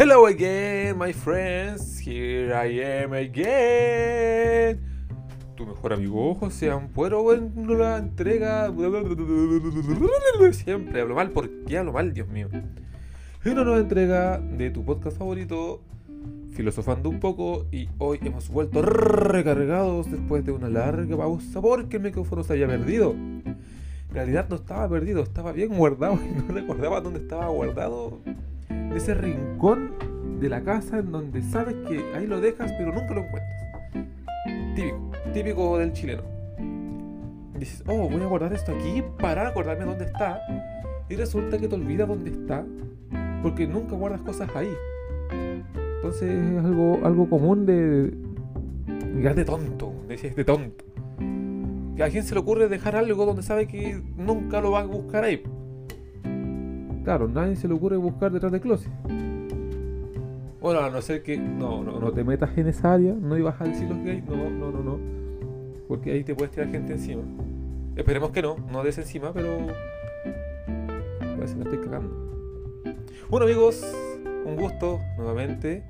Hello again, my friends. Here I am again. Tu mejor amigo José Ampuero en la entrega. Siempre hablo mal. ¿Por qué hablo mal, Dios mío? En una nueva entrega de tu podcast favorito, filosofando un poco. Y hoy hemos vuelto recargados después de una larga pausa porque el micrófono se había perdido. En realidad no estaba perdido, estaba bien guardado y no recordaba dónde estaba guardado de ese rincón de la casa en donde sabes que ahí lo dejas pero nunca lo encuentras. Típico, típico del chileno. Dices, oh, voy a guardar esto aquí para acordarme dónde está. Y resulta que te olvidas dónde está porque nunca guardas cosas ahí. Entonces es algo, algo común de... de tonto, decías de tonto. A alguien se le ocurre dejar algo donde sabe que nunca lo va a buscar ahí. Claro, nadie se le ocurre buscar detrás de closet. Bueno, a no ser que no, no, no te metas en esa área, no ibas a decir los gays, no, no, no, no. Porque ahí te puedes tirar gente encima. Esperemos que no, no des encima, pero. Parece que estoy cagando. Bueno, amigos, un gusto nuevamente.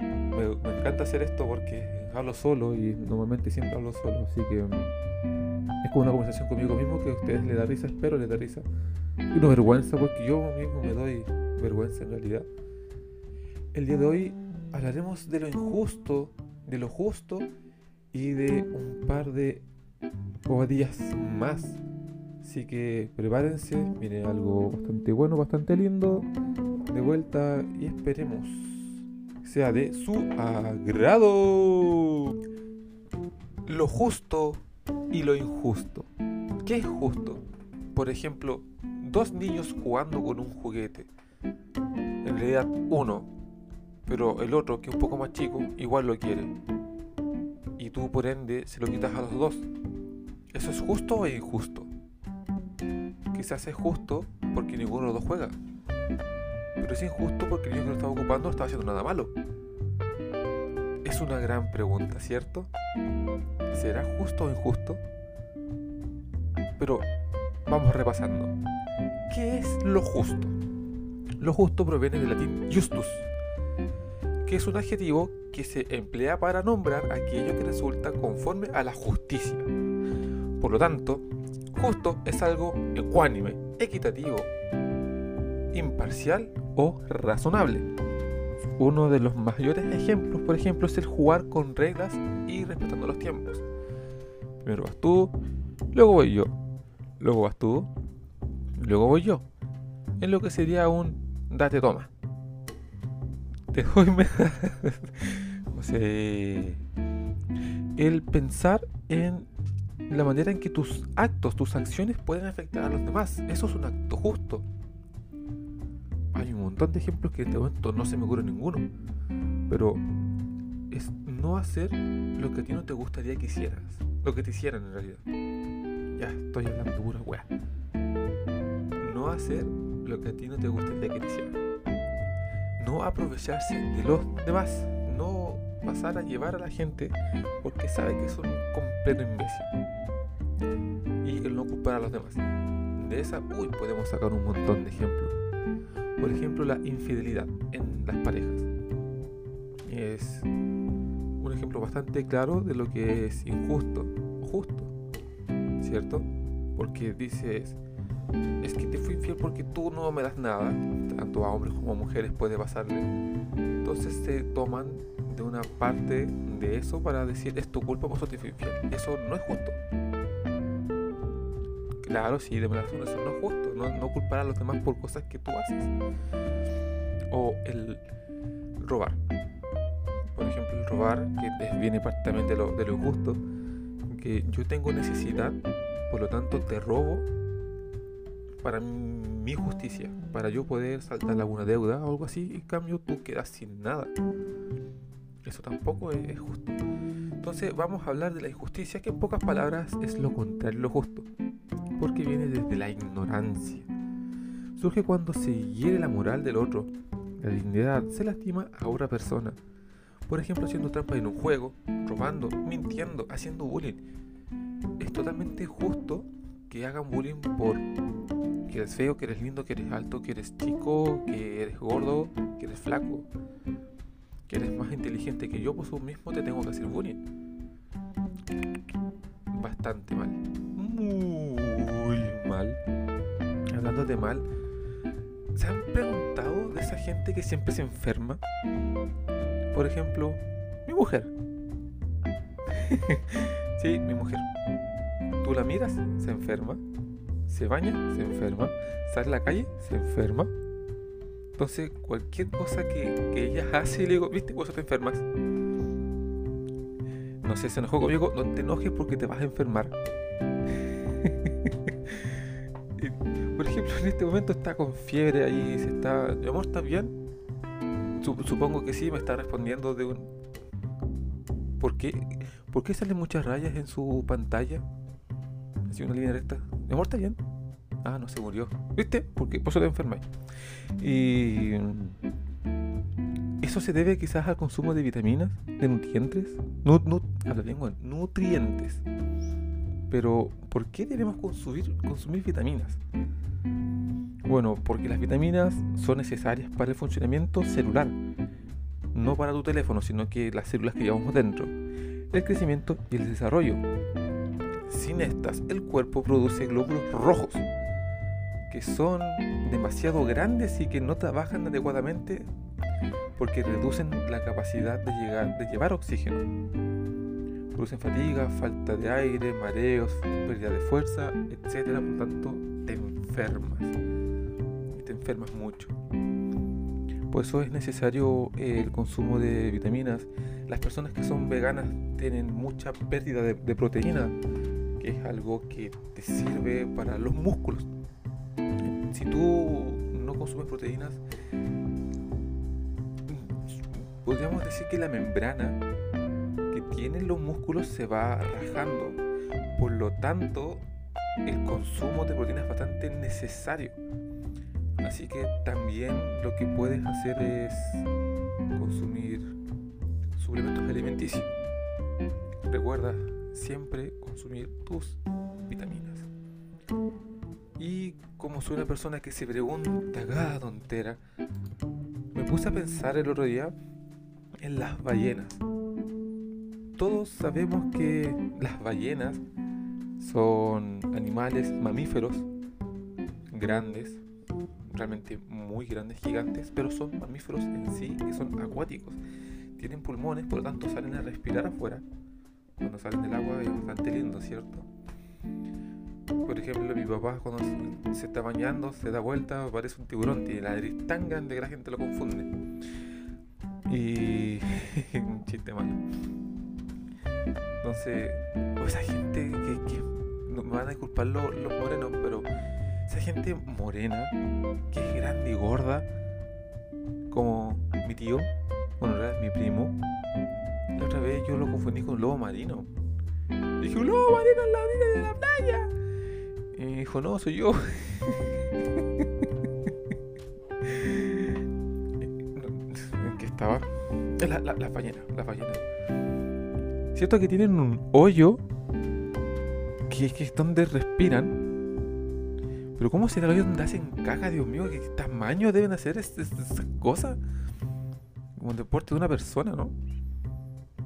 Me, me, encanta hacer esto porque hablo solo y normalmente siempre hablo solo, así que es como una conversación conmigo mismo que a ustedes les da risa, espero les da risa y no vergüenza porque yo mismo me doy vergüenza en realidad. El día de hoy hablaremos de lo injusto, de lo justo y de un par de bobadillas más. Así que prepárense, viene algo bastante bueno, bastante lindo de vuelta y esperemos sea de su agrado. Lo justo y lo injusto. ¿Qué es justo? Por ejemplo, dos niños jugando con un juguete. En realidad uno, pero el otro, que es un poco más chico, igual lo quiere. Y tú por ende se lo quitas a los dos. ¿Eso es justo o injusto? Quizás es justo porque ninguno de los dos juega. Pero es injusto porque el niño que lo estaba ocupando no estaba haciendo nada malo. Es una gran pregunta, ¿cierto? ¿Será justo o injusto? Pero vamos repasando. ¿Qué es lo justo? Lo justo proviene del latín justus, que es un adjetivo que se emplea para nombrar aquello que resulta conforme a la justicia. Por lo tanto, justo es algo ecuánime, equitativo, imparcial o razonable. Uno de los mayores ejemplos, por ejemplo, es el jugar con reglas y respetando los tiempos. Primero vas tú, luego voy yo, luego vas tú, luego voy yo. En lo que sería un date toma. Te doy o sea, el pensar en la manera en que tus actos, tus acciones pueden afectar a los demás. Eso es un acto justo. Hay un montón de ejemplos que en este momento no se me ocurre ninguno. Pero es no hacer lo que a ti no te gustaría que hicieras. Lo que te hicieran en realidad. Ya, estoy hablando de pura wea no hacer lo que a ti no te gustaría que te hicieran. No aprovecharse de los demás. No pasar a llevar a la gente porque sabe que es un completo imbécil. Y el no culpar a los demás. De esa, uy, podemos sacar un montón de ejemplos. Por ejemplo, la infidelidad en las parejas. Es un ejemplo bastante claro de lo que es injusto o justo. ¿Cierto? Porque dices, es que te fui infiel porque tú no me das nada. Tanto a hombres como a mujeres puede pasarle. Entonces se toman de una parte de eso para decir es tu culpa por eso te fui infiel. Eso no es justo. Claro, sí, de razón, eso no es justo. No, culpar a los demás por cosas que tú haces. O el robar. Por ejemplo, el robar, que viene parte también de lo, de lo injusto. Que yo tengo necesidad, por lo tanto te robo para mi justicia, para yo poder saltar alguna deuda o algo así, y en cambio tú quedas sin nada. Eso tampoco es, justo. Entonces vamos a hablar de la injusticia, que en pocas palabras es lo contrario, lo justo, porque viene desde la ignorancia. Surge cuando se hiere la moral del otro, la dignidad, se lastima a otra persona. Por ejemplo, haciendo trampa en un juego, robando, mintiendo, haciendo bullying. Es totalmente injusto que hagan bullying por que eres feo, que eres lindo, que eres alto, que eres chico, que eres gordo, que eres flaco, que eres más inteligente que yo, por eso mismo te tengo que hacer bullying. Bastante mal. Muy mal. Hablando de mal, ¿se han preguntado de esa gente que siempre se enferma? Por ejemplo, mi mujer. sí, mi mujer. Tú la miras, se enferma. Se baña, se enferma. Sale a la calle, se enferma. Entonces, cualquier cosa que, ella hace, le digo, viste, vos te enfermas. No sé, se enojó conmigo, no te enojes porque te vas a enfermar. Por ejemplo, en este momento está con fiebre ahí, se está. Mi amor, ¿estás bien? Supongo que sí, me está respondiendo de un. ¿Por qué? ¿Por qué salen muchas rayas en su pantalla? Así una línea recta. ¿Mi amor está bien? Ah, no se murió. ¿Viste? Porque por eso te enfermas. Y. Eso se debe quizás al consumo de vitaminas, de nutrientes. Nut, nut, a la lengua, nutrientes. Pero, ¿por qué debemos consumir, vitaminas? Bueno, porque las vitaminas son necesarias para el funcionamiento celular, no para tu teléfono, sino que las células que llevamos dentro, el crecimiento y el desarrollo. Sin estas, el cuerpo produce glóbulos rojos, que son demasiado grandes y que no trabajan adecuadamente porque reducen la capacidad de, llegar, de llevar oxígeno. Producen fatiga, falta de aire, mareos, pérdida de fuerza, etc. Por lo tanto, te enfermas enfermas mucho. Por eso es necesario eh, el consumo de vitaminas. Las personas que son veganas tienen mucha pérdida de, proteína, que es algo que te sirve para los músculos. Si tú no consumes proteínas, podríamos decir que la membrana tienen los músculos se va rajando. Por lo tanto, el consumo de proteínas es bastante necesario. Así que también lo que puedes hacer es consumir suplementos alimenticios. Recuerda siempre consumir tus vitaminas. Y como soy una persona que se pregunta cada tontera, me puse a pensar el otro día en las ballenas. Todos sabemos que las ballenas son animales mamíferos grandes, realmente muy grandes, gigantes, pero son mamíferos en sí que son acuáticos. Tienen pulmones, por lo tanto salen a respirar afuera. Cuando salen del agua es bastante lindo, ¿cierto? Por ejemplo, mi papá cuando se está bañando se da vuelta, parece un tiburón, tiene la nariz tan grande que la gente lo confunde. Y un chiste malo. Entonces, esa gente que, que van a disculpar los, morenos, pero esa gente morena, que es grande y gorda, como mi tío, bueno, era mi primo, la otra vez yo lo confundí con un lobo marino. dije, un lobo marino en la orilla de la playa. Y me dijo, no, soy yo. ¿En qué estaba? La, la, ballenas, las ballenas. Cierto que tienen un hoyo que, que es donde respiran pero ¿cómo será el hoyo donde hacen caja, Dios mío? ¿Qué tamaño deben hacer esas cosas? Como el deporte de una persona, ¿no?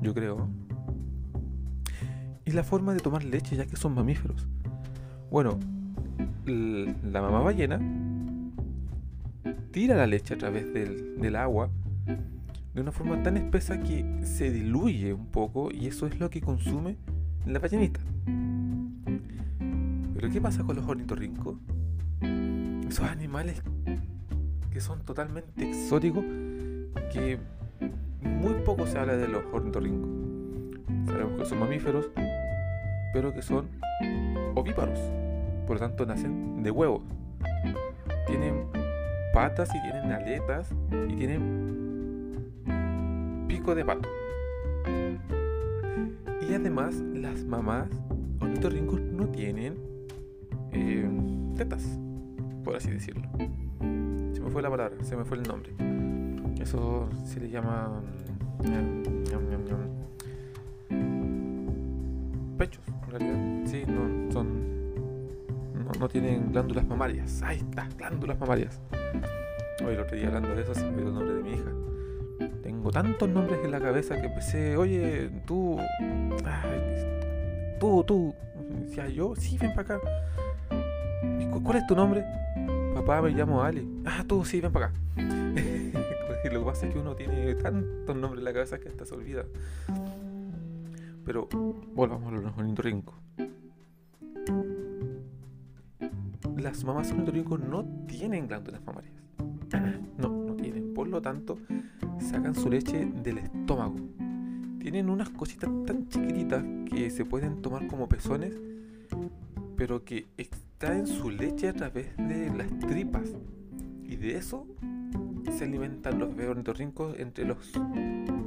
Yo creo. Y la forma de tomar leche, ya que son mamíferos. Bueno, la mamá ballena tira la leche a través del, del agua de una forma tan espesa que se diluye un poco y eso es lo que consume la ballenita. Pero ¿qué pasa con los ornitorrincos? esos animales que son totalmente exóticos, que muy poco se habla de los ornitorrincos. Sabemos que son mamíferos, pero que son ovíparos, por lo tanto nacen de huevos. Tienen patas y tienen aletas y tienen de pato. Y además las mamás ornitorrincos no tienen eh, tetas por así decirlo. Se me fue la palabra, se me fue el nombre. Eso se le llama pechos, en realidad. Sí, no son. no tienen glándulas mamarias. Ahí está, glándulas mamarias. Hoy el otro día hablando de eso se me olvidó el nombre de mi hija. Tengo tantos nombres en la cabeza que empecé, oye, tú, tú, tú. Decía yo, sí, ven para acá. ¿Cuál es tu nombre? Papá, me llamo Ali. Ah, tú, sí, ven para acá. Lo que pasa es que uno tiene tantos nombres en la cabeza que hasta se olvida. Pero volvamos a los ornitorrincos. Las mamás ornitorrincos no tienen glándulas mamarias. No, no tienen. Por lo tanto, sacan su leche del estómago. Tienen unas cositas tan chiquititas que se pueden tomar como pezones, pero que extraen su leche a través de las tripas. Y de eso se alimentan los ornitorrincos entre los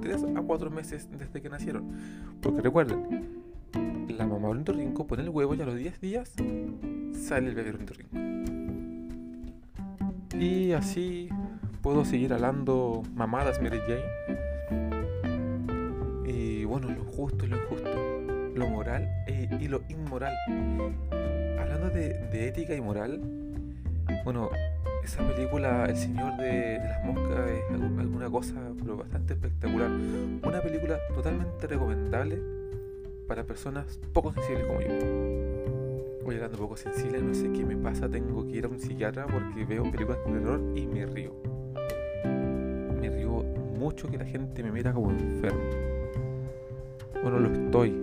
3 a 4 meses desde que nacieron. Porque recuerden, la mamá ornitorrinco pone el huevo y a los 10 días sale el bebé ornitorrinco. Y así puedo seguir hablando mamadas Mary Jane. Y bueno, lo justo y lo injusto, lo moral e, y lo inmoral. Hablando de, de ética y moral, bueno, esa película, El Señor de, las Moscas, es alguna cosa pero bastante espectacular. Una película totalmente recomendable para personas poco sensibles como yo. Voy hablando poco sensible, no sé qué me pasa, tengo que ir a un psiquiatra porque veo películas de terror y me río. Mucho que la gente me mira como enfermo. Bueno, lo estoy.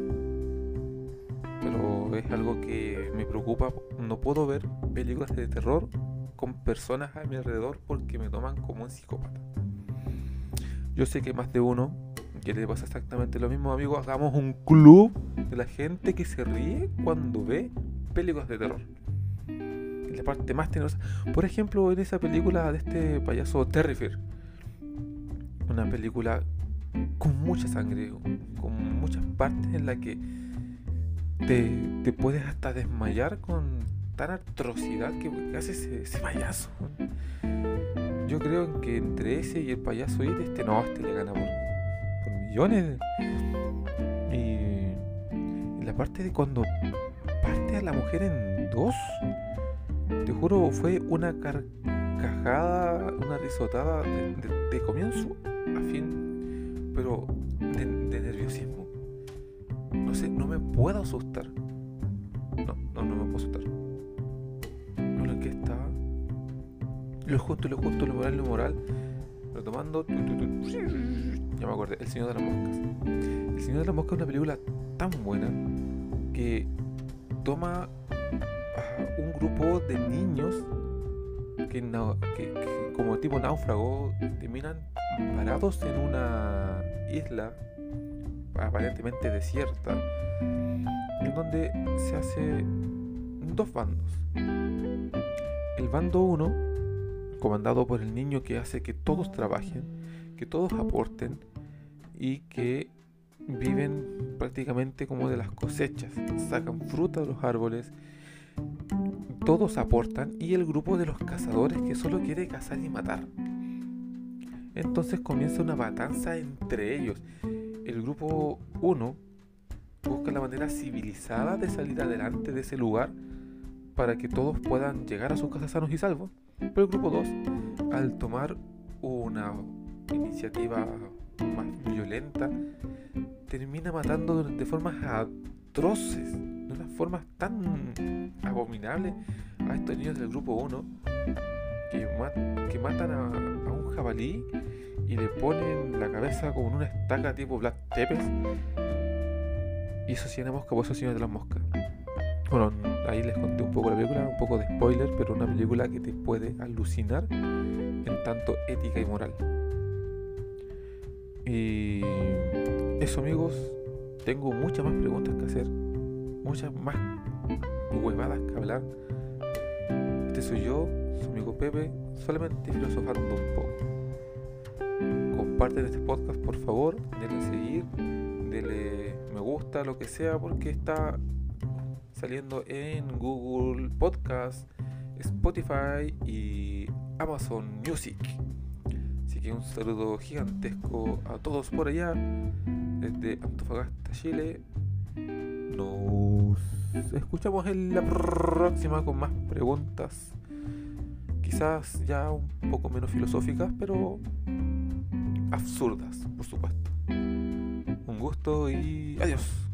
Pero es algo que me preocupa. No puedo ver películas de terror con personas a mi alrededor porque me toman como un psicópata. Yo sé que más de uno que le pasa exactamente lo mismo, amigos. Hagamos un club de la gente que se ríe cuando ve películas de terror. La parte más tenebrosa. Por ejemplo, en esa película de este payaso Terrifier. Una película con mucha sangre, con muchas partes en la que te, te puedes hasta desmayar con tan atrocidad que hace ese, payaso. Yo creo que entre ese y el payaso It, este no, este le gana por, millones. Y, la parte de cuando parte a la mujer en dos, te juro, fue una carcajada, una risotada de, comienzo fin, pero de, nerviosismo. No sé, no me puedo asustar. No, no, no me puedo asustar. lo justo, lo justo, lo moral, lo moral. Retomando. Ya me acordé, El Señor de las Moscas. El Señor de las Moscas es una película tan buena que toma a un grupo de niños que, que, como tipo náufrago terminan parados en una isla aparentemente desierta en donde se hace dos bandos. El bando 1 comandado por el niño que hace que todos trabajen, que todos aporten y que viven prácticamente como de las cosechas, sacan fruta de los árboles, todos aportan y el grupo de los cazadores que solo quiere cazar y matar. Entonces comienza una matanza entre ellos. El grupo 1 busca la manera civilizada de salir adelante de ese lugar para que todos puedan llegar a sus casas sanos y salvos. Pero el grupo 2, al tomar una iniciativa más violenta, termina matando de formas atroces, de unas formas tan abominables a estos niños del grupo 1 que, que matan a, jabalí y le ponen la cabeza como en una estaca tipo Black Tepes. Y eso sí, mosca, por eso sí de las moscas. Bueno, ahí les conté un poco la película, un poco de spoiler, pero una película que te puede alucinar en tanto ética y moral. Y eso amigos, tengo muchas más preguntas que hacer, muchas más huevadas que hablar. Este soy yo, su amigo Pepe, solamente filosofando un poco. Comparten este podcast por favor, denle seguir, denle me gusta, lo que sea, porque está saliendo en Google Podcast, Spotify y Amazon Music. Así que un saludo gigantesco a todos por allá, desde Antofagasta, Chile. Nos escuchamos en la próxima con más preguntas, quizás ya un poco menos filosóficas, pero absurdas, por supuesto. Un gusto y adiós.